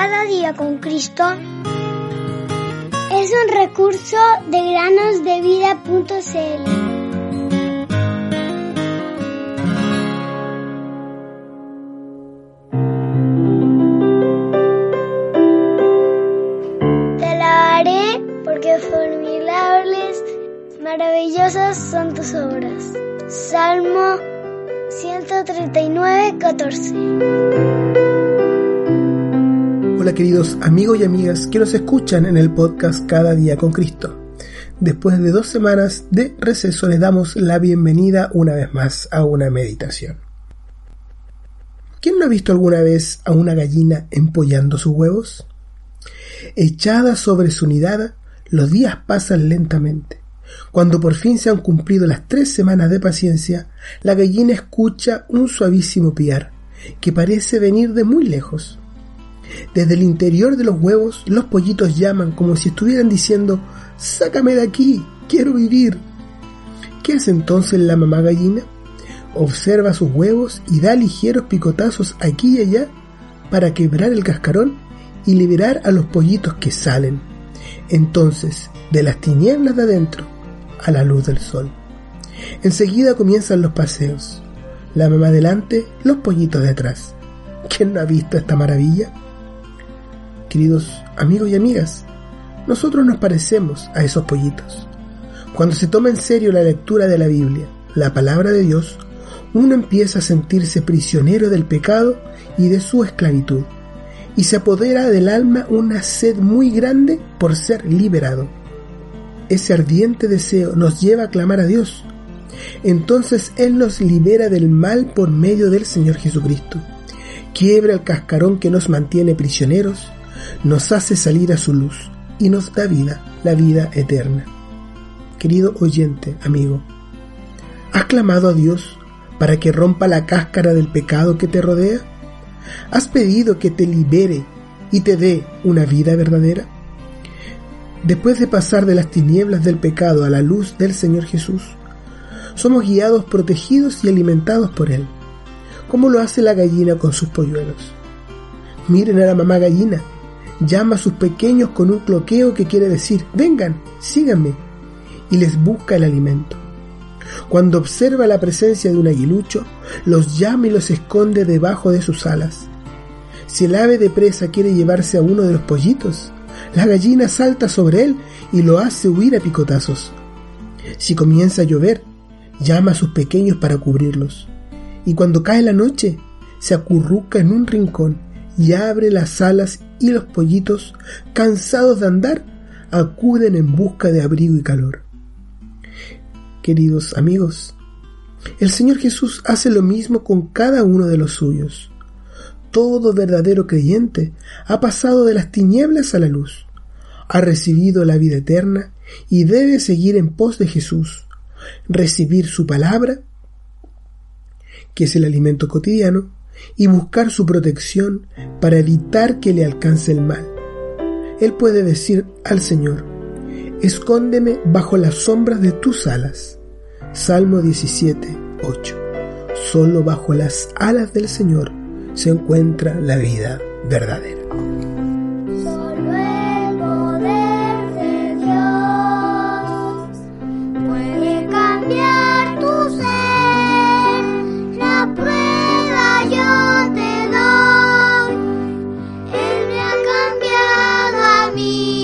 Cada día con Cristo es un recurso de granosdevida.cl. Te alabaré porque formidables, maravillosas son tus obras. Salmo 139, 14. Queridos amigos y amigas que nos escuchan en el podcast Cada día con Cristo. Después de dos semanas de receso les damos la bienvenida una vez más a una meditación. ¿Quién no ha visto alguna vez a una gallina empollando sus huevos? Echada sobre su nidada, los días pasan lentamente. Cuando por fin se han cumplido las tres semanas de paciencia, la gallina escucha un suavísimo piar que parece venir de muy lejos. Desde el interior de los huevos, los pollitos llaman como si estuvieran diciendo, Sácame de aquí, quiero vivir. ¿Qué hace entonces la mamá gallina? Observa sus huevos y da ligeros picotazos aquí y allá para quebrar el cascarón y liberar a los pollitos que salen. Entonces, de las tinieblas de adentro a la luz del sol. Enseguida comienzan los paseos. La mamá delante, los pollitos detrás. ¿Quién no ha visto esta maravilla? Queridos amigos y amigas, nosotros nos parecemos a esos pollitos. Cuando se toma en serio la lectura de la Biblia, la palabra de Dios, uno empieza a sentirse prisionero del pecado y de su esclavitud, y se apodera del alma una sed muy grande por ser liberado. Ese ardiente deseo nos lleva a clamar a Dios. Entonces Él nos libera del mal por medio del Señor Jesucristo. Quiebra el cascarón que nos mantiene prisioneros nos hace salir a su luz y nos da vida, la vida eterna. Querido oyente, amigo, ¿has clamado a Dios para que rompa la cáscara del pecado que te rodea? ¿Has pedido que te libere y te dé una vida verdadera? Después de pasar de las tinieblas del pecado a la luz del Señor Jesús, somos guiados, protegidos y alimentados por Él, como lo hace la gallina con sus polluelos. Miren a la mamá gallina, llama a sus pequeños con un cloqueo que quiere decir, vengan, síganme, y les busca el alimento. Cuando observa la presencia de un aguilucho, los llama y los esconde debajo de sus alas. Si el ave de presa quiere llevarse a uno de los pollitos, la gallina salta sobre él y lo hace huir a picotazos. Si comienza a llover, llama a sus pequeños para cubrirlos. Y cuando cae la noche, se acurruca en un rincón y abre las alas y los pollitos, cansados de andar, acuden en busca de abrigo y calor. Queridos amigos, el Señor Jesús hace lo mismo con cada uno de los suyos. Todo verdadero creyente ha pasado de las tinieblas a la luz, ha recibido la vida eterna y debe seguir en pos de Jesús, recibir su palabra, que es el alimento cotidiano, y buscar su protección para evitar que le alcance el mal. Él puede decir al Señor, escóndeme bajo las sombras de tus alas. Salmo 17, 8. Solo bajo las alas del Señor se encuentra la vida verdadera. me.